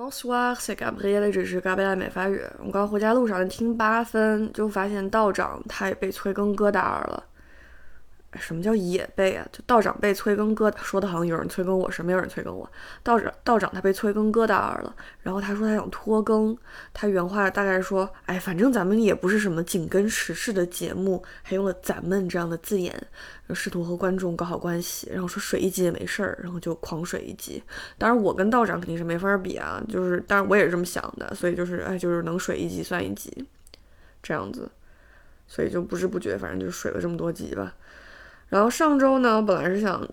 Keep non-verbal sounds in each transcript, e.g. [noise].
Bonsoir, c'est Gabriel，这是 Gabriel 美发语。我刚回家路上听八分，就发现道长他也被催更歌达尔了。什么叫也被啊？就道长被催更歌，说的好像有人催更我，是没有人催更我。道长道长他被催更歌达尔了，然后他说他想拖更，他原话大概说，哎，反正咱们也不是什么紧跟时事的节目，还用了咱们这样的字眼，试图和观众搞好关系，然后说水一集也没事儿，然后就狂水一集。当然我跟道长肯定是没法比啊，就是，当然我也是这么想的，所以就是，哎，就是能水一集算一集，这样子，所以就不知不觉，反正就水了这么多集吧。然后上周呢，本来是想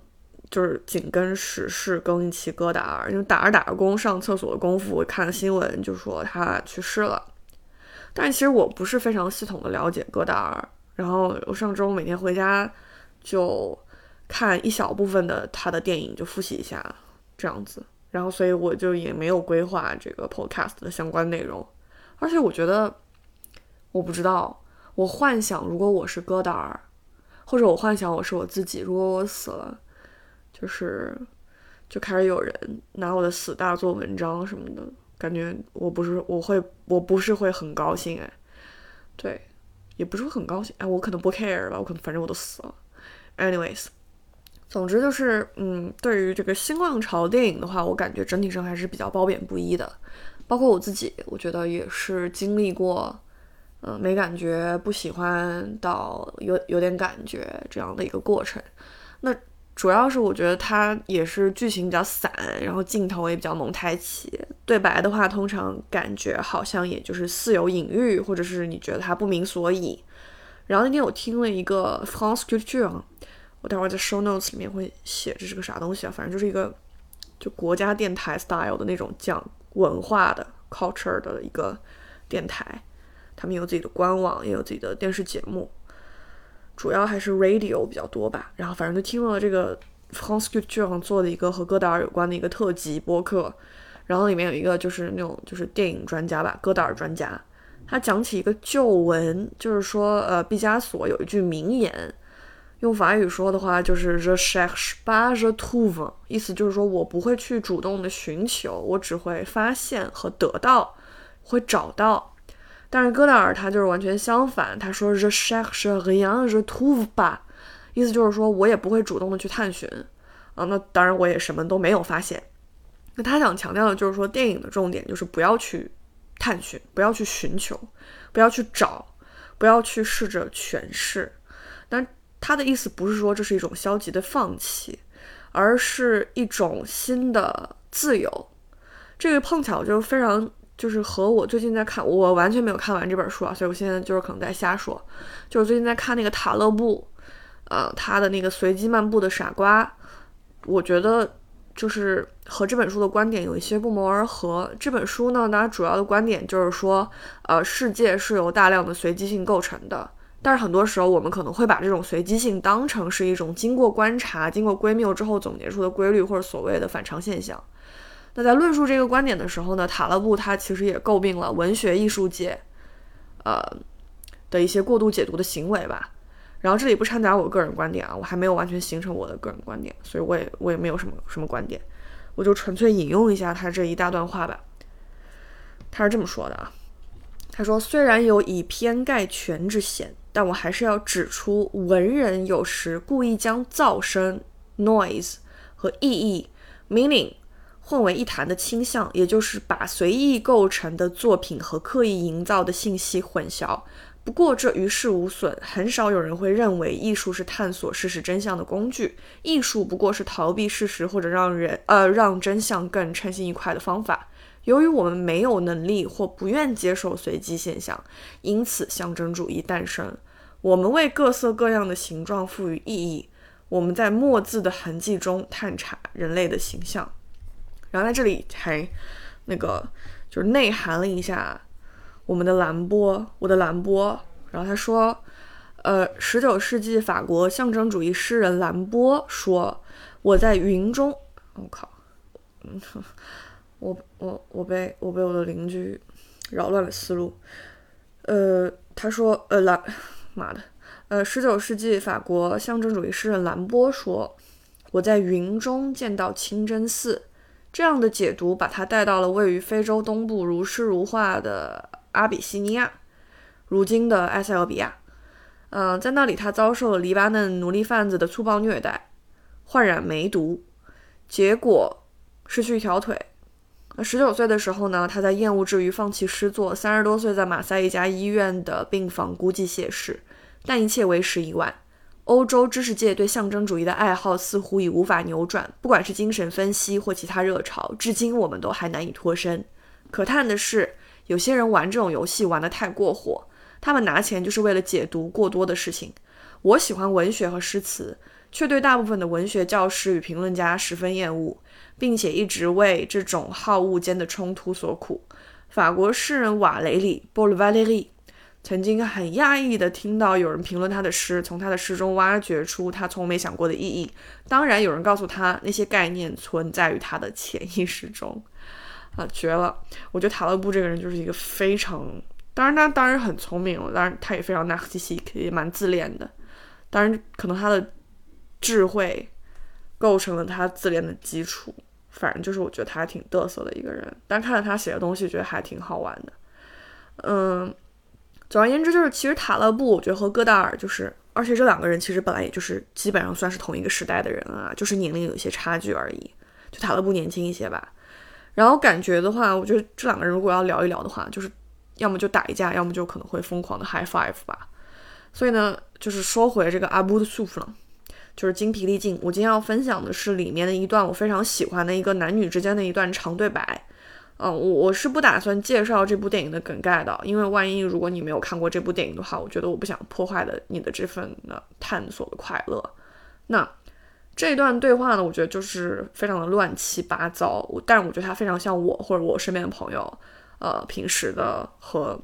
就是紧跟时事更一期戈达尔，因为打着打着工上厕所的功夫，看新闻就说他去世了。但其实我不是非常系统的了解戈达尔。然后我上周每天回家就看一小部分的他的电影，就复习一下这样子。然后所以我就也没有规划这个 podcast 的相关内容。而且我觉得，我不知道，我幻想如果我是戈达尔。或者我幻想我是我自己，如果我死了，就是就开始有人拿我的死大做文章什么的，感觉我不是我会我不是会很高兴哎，对，也不是会很高兴哎，我可能不 care 吧，我可能反正我都死了。Anyways，总之就是嗯，对于这个新浪潮电影的话，我感觉整体上还是比较褒贬不一的，包括我自己，我觉得也是经历过。嗯，没感觉，不喜欢到有有点感觉这样的一个过程。那主要是我觉得它也是剧情比较散，然后镜头也比较蒙太奇。对白的话，通常感觉好像也就是似有隐喻，或者是你觉得它不明所以。然后那天我听了一个 France Culture，我待会儿在 Show Notes 里面会写这是个啥东西啊？反正就是一个就国家电台 style 的那种讲文化的 culture 的一个电台。他们有自己的官网，也有自己的电视节目，主要还是 radio 比较多吧。然后反正就听了这个 France Culture 做的一个和戈达尔有关的一个特辑播客，然后里面有一个就是那种就是电影专家吧，戈达尔专家，他讲起一个旧闻，就是说呃毕加索有一句名言，用法语说的话就是 Je cherche pas, je trouve，意思就是说我不会去主动的寻求，我只会发现和得到，会找到。但是戈达尔他就是完全相反，他说 Je cherche rien, je trouve pas，意思就是说我也不会主动的去探寻啊。那当然我也什么都没有发现。那他想强调的就是说，电影的重点就是不要去探寻，不要去寻求，不要去找，不要去试着诠释。但他的意思不是说这是一种消极的放弃，而是一种新的自由。这个碰巧就非常。就是和我最近在看，我完全没有看完这本书啊，所以我现在就是可能在瞎说。就是最近在看那个塔勒布，呃，他的那个随机漫步的傻瓜，我觉得就是和这本书的观点有一些不谋而合。这本书呢，它主要的观点就是说，呃，世界是由大量的随机性构成的，但是很多时候我们可能会把这种随机性当成是一种经过观察、经过归谬之后总结出的规律，或者所谓的反常现象。那在论述这个观点的时候呢，塔勒布他其实也诟病了文学艺术界，呃的一些过度解读的行为吧。然后这里不掺杂我个人观点啊，我还没有完全形成我的个人观点，所以我也我也没有什么什么观点，我就纯粹引用一下他这一大段话吧。他是这么说的啊，他说：“虽然有以偏概全之嫌，但我还是要指出，文人有时故意将噪声 [noise] 和意义 （meaning）。”混为一谈的倾向，也就是把随意构成的作品和刻意营造的信息混淆。不过这于事无损，很少有人会认为艺术是探索事实真相的工具。艺术不过是逃避事实或者让人呃让真相更称心愉快的方法。由于我们没有能力或不愿接受随机现象，因此象征主义诞生。我们为各色各样的形状赋予意义。我们在墨字的痕迹中探查人类的形象。然后在这里还那个就是内涵了一下我们的兰波，我的兰波。然后他说，呃，十九世纪法国象征主义诗人兰波说：“我在云中。”我靠，嗯，我我我被我被我的邻居扰乱了思路。呃，他说，呃，兰，妈的，呃，十九世纪法国象征主义诗人兰波说：“我在云中见到清真寺。”这样的解读把他带到了位于非洲东部如诗如画的阿比西尼亚，如今的埃塞俄比亚。嗯，在那里他遭受了黎巴嫩奴隶贩子的粗暴虐待，患染梅毒，结果失去一条腿。十九岁的时候呢，他在厌恶之余放弃诗作。三十多岁在马赛一家医院的病房孤寂谢世，但一切为时已晚。欧洲知识界对象征主义的爱好似乎已无法扭转，不管是精神分析或其他热潮，至今我们都还难以脱身。可叹的是，有些人玩这种游戏玩得太过火，他们拿钱就是为了解读过多的事情。我喜欢文学和诗词，却对大部分的文学教师与评论家十分厌恶，并且一直为这种好恶间的冲突所苦。法国诗人瓦雷里 b o l v a l e r i 曾经很讶异地听到有人评论他的诗，从他的诗中挖掘出他从没想过的意义。当然，有人告诉他那些概念存在于他的潜意识中。[laughs] 啊，绝了！我觉得塔勒布这个人就是一个非常……当然，他当然很聪明，当然他也非常 narcissism 也蛮自恋的。当然，可能他的智慧构成了他自恋的基础。反正就是我觉得他还挺嘚瑟的一个人，但看了他写的东西，觉得还挺好玩的。嗯。总而言之，就是其实塔勒布，我觉得和戈达尔就是，而且这两个人其实本来也就是基本上算是同一个时代的人啊，就是年龄有些差距而已。就塔勒布年轻一些吧。然后感觉的话，我觉得这两个人如果要聊一聊的话，就是要么就打一架，要么就可能会疯狂的 high five 吧。所以呢，就是说回这个阿布的素夫了，就是精疲力尽。我今天要分享的是里面的一段我非常喜欢的一个男女之间的一段长对白。嗯，我我是不打算介绍这部电影的梗概的，因为万一如果你没有看过这部电影的话，我觉得我不想破坏的你的这份的探索的快乐。那这段对话呢，我觉得就是非常的乱七八糟，但是我觉得它非常像我或者我身边的朋友，呃，平时的和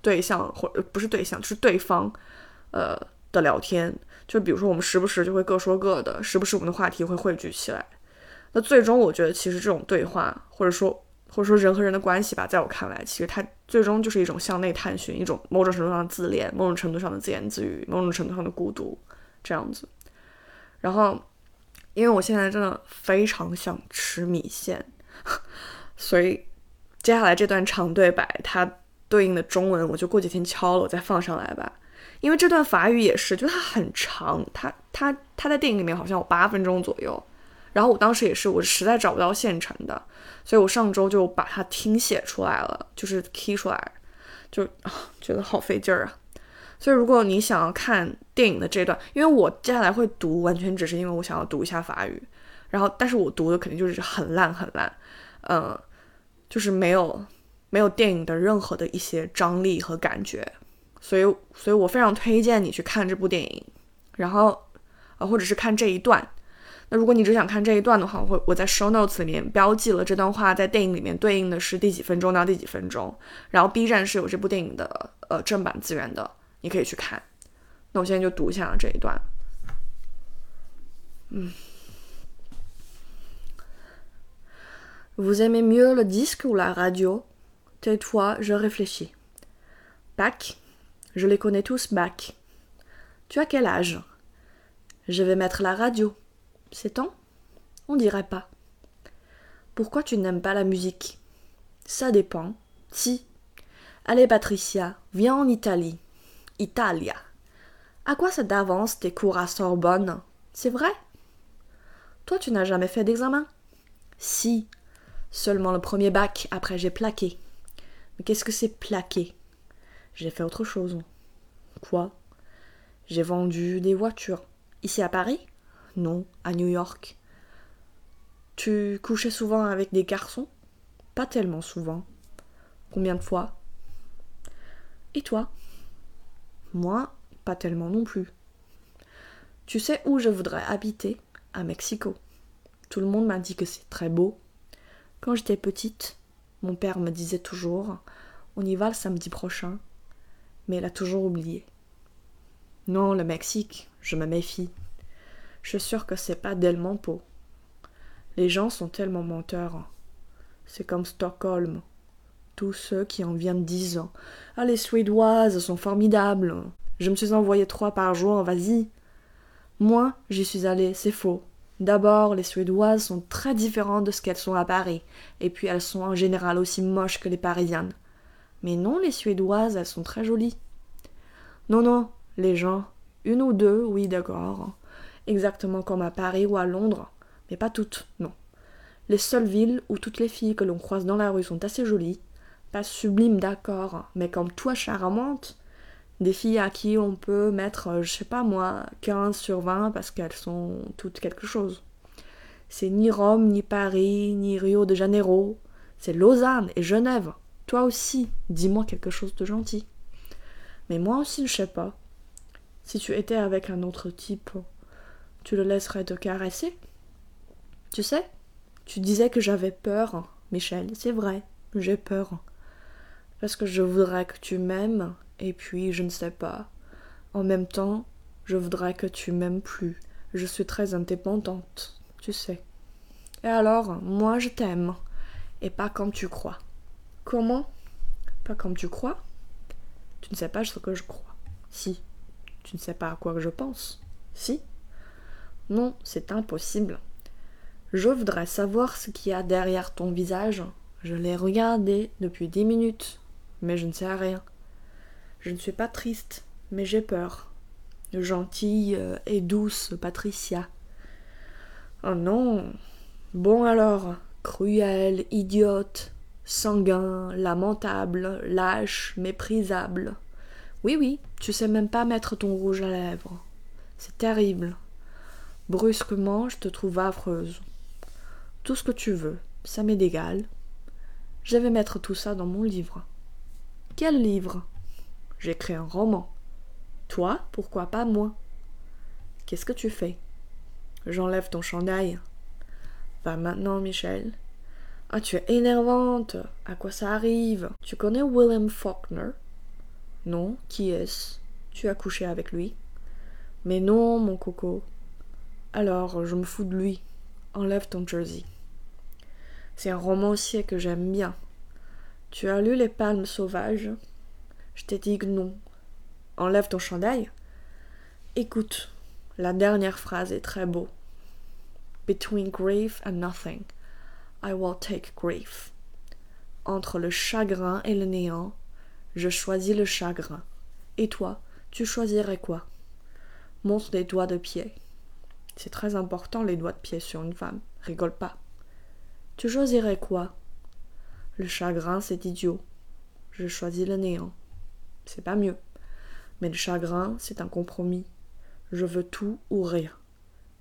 对象或不是对象，就是对方，呃的聊天，就比如说我们时不时就会各说各的，时不时我们的话题会汇聚起来。那最终我觉得其实这种对话或者说。或者说人和人的关系吧，在我看来，其实它最终就是一种向内探寻，一种某种程度上的自恋，某种程度上的自言自语，某种程度上的孤独，这样子。然后，因为我现在真的非常想吃米线，[laughs] 所以接下来这段长对白，它对应的中文，我就过几天敲了，我再放上来吧。因为这段法语也是，就它很长，它它它在电影里面好像有八分钟左右。然后我当时也是，我实在找不到现成的，所以我上周就把它听写出来了，就是 key 出来，就啊觉得好费劲儿啊。所以如果你想要看电影的这段，因为我接下来会读，完全只是因为我想要读一下法语。然后，但是我读的肯定就是很烂很烂，嗯，就是没有没有电影的任何的一些张力和感觉。所以，所以我非常推荐你去看这部电影，然后啊，或者是看这一段。那如果你只想看这一段的话，我会我在 show notes 里面标记了这段话在电影里面对应的是第几分钟到第几分钟，然后 B 站是有这部电影的呃正版资源的，你可以去看。那我现在就读一下这一段。嗯，Vous aimez mieux le disque ou la radio? Tais-toi, je réfléchis. Bac, je les connais tous. Bac, tu as quel âge? Je vais mettre la radio. C'est temps On dirait pas. Pourquoi tu n'aimes pas la musique? Ça dépend. Si. Allez, Patricia, viens en Italie. Italia. À quoi ça d'avance tes cours à Sorbonne? C'est vrai? Toi, tu n'as jamais fait d'examen? Si. Seulement le premier bac, après j'ai plaqué. Mais qu'est-ce que c'est plaqué J'ai fait autre chose. Quoi? J'ai vendu des voitures. Ici à Paris? Non, à New York. Tu couchais souvent avec des garçons? Pas tellement souvent. Combien de fois? Et toi? Moi, pas tellement non plus. Tu sais où je voudrais habiter? À Mexico. Tout le monde m'a dit que c'est très beau. Quand j'étais petite, mon père me disait toujours On y va le samedi prochain. Mais il a toujours oublié. Non, le Mexique, je me méfie. Je suis sûre que c'est pas Delmampo. Les gens sont tellement menteurs. C'est comme Stockholm. Tous ceux qui en viennent disent Ah, les Suédoises sont formidables. Je me suis envoyé trois par jour, vas-y. Moi, j'y suis allée, c'est faux. D'abord, les Suédoises sont très différentes de ce qu'elles sont à Paris, et puis elles sont en général aussi moches que les Parisiennes. Mais non, les Suédoises, elles sont très jolies. Non, non, les gens, une ou deux, oui, d'accord. Exactement comme à Paris ou à Londres, mais pas toutes, non. Les seules villes où toutes les filles que l'on croise dans la rue sont assez jolies, pas sublimes, d'accord, mais comme toi charmantes, des filles à qui on peut mettre, euh, je sais pas moi, 15 sur 20 parce qu'elles sont toutes quelque chose. C'est ni Rome, ni Paris, ni Rio de Janeiro. C'est Lausanne et Genève. Toi aussi, dis-moi quelque chose de gentil. Mais moi aussi, je sais pas. Si tu étais avec un autre type, tu le laisserais te caresser Tu sais Tu disais que j'avais peur, Michel. C'est vrai, j'ai peur. Parce que je voudrais que tu m'aimes et puis, je ne sais pas. En même temps, je voudrais que tu m'aimes plus. Je suis très indépendante, tu sais. Et alors, moi je t'aime. Et pas comme tu crois. Comment? Pas comme tu crois? Tu ne sais pas ce que je crois. Si. Tu ne sais pas à quoi je pense. Si. Non, c'est impossible. Je voudrais savoir ce qu'il y a derrière ton visage. Je l'ai regardé depuis dix minutes, mais je ne sais rien. Je ne suis pas triste, mais j'ai peur. Gentille et douce Patricia. Oh non. Bon alors, cruel, idiote, sanguin, lamentable, lâche, méprisable. Oui, oui, tu sais même pas mettre ton rouge à lèvres. C'est terrible. Brusquement, je te trouve affreuse. Tout ce que tu veux, ça m'est égal. Je vais mettre tout ça dans mon livre. Quel livre? J'écris un roman. Toi, pourquoi pas moi? Qu'est-ce que tu fais? J'enlève ton chandail. Pas maintenant, Michel. Ah, tu es énervante. À quoi ça arrive? Tu connais William Faulkner? Non, qui est-ce? Tu as couché avec lui? Mais non, mon coco. Alors, je me fous de lui. Enlève ton jersey. C'est un romancier que j'aime bien. Tu as lu Les Palmes Sauvages? Je t'ai dit que non. Enlève ton chandail. Écoute, la dernière phrase est très beau. Between grief and nothing, I will take grief. Entre le chagrin et le néant, je choisis le chagrin. Et toi, tu choisirais quoi? Montre des doigts de pied. C'est très important les doigts de pied sur une femme. Rigole pas. Tu choisirais quoi? Le chagrin, c'est idiot. Je choisis le néant c'est pas mieux. Mais le chagrin, c'est un compromis. Je veux tout ou rien.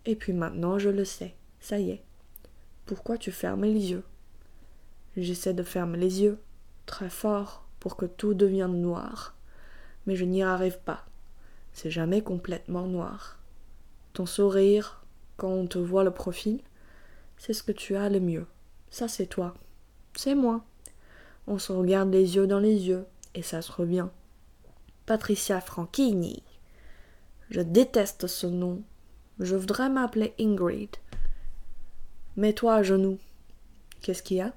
Et puis maintenant, je le sais. Ça y est. Pourquoi tu fermes les yeux? J'essaie de fermer les yeux, très fort, pour que tout devienne noir. Mais je n'y arrive pas. C'est jamais complètement noir. Ton sourire, quand on te voit le profil, c'est ce que tu as le mieux. Ça, c'est toi. C'est moi. On se regarde les yeux dans les yeux, et ça se revient. Patricia Franchini. Je déteste ce nom. Je voudrais m'appeler Ingrid. Mets-toi à genoux. Qu'est-ce qu'il y a?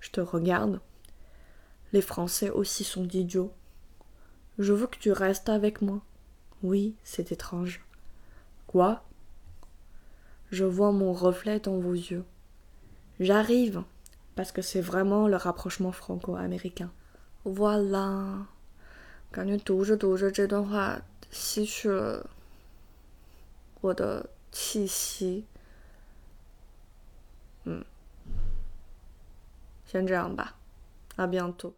Je te regarde. Les Français aussi sont idiots. Je veux que tu restes avec moi. Oui, c'est étrange. Quoi Je vois mon reflet dans vos yeux. J'arrive, parce que c'est vraiment le rapprochement franco-américain. Voilà. Quand je À bientôt.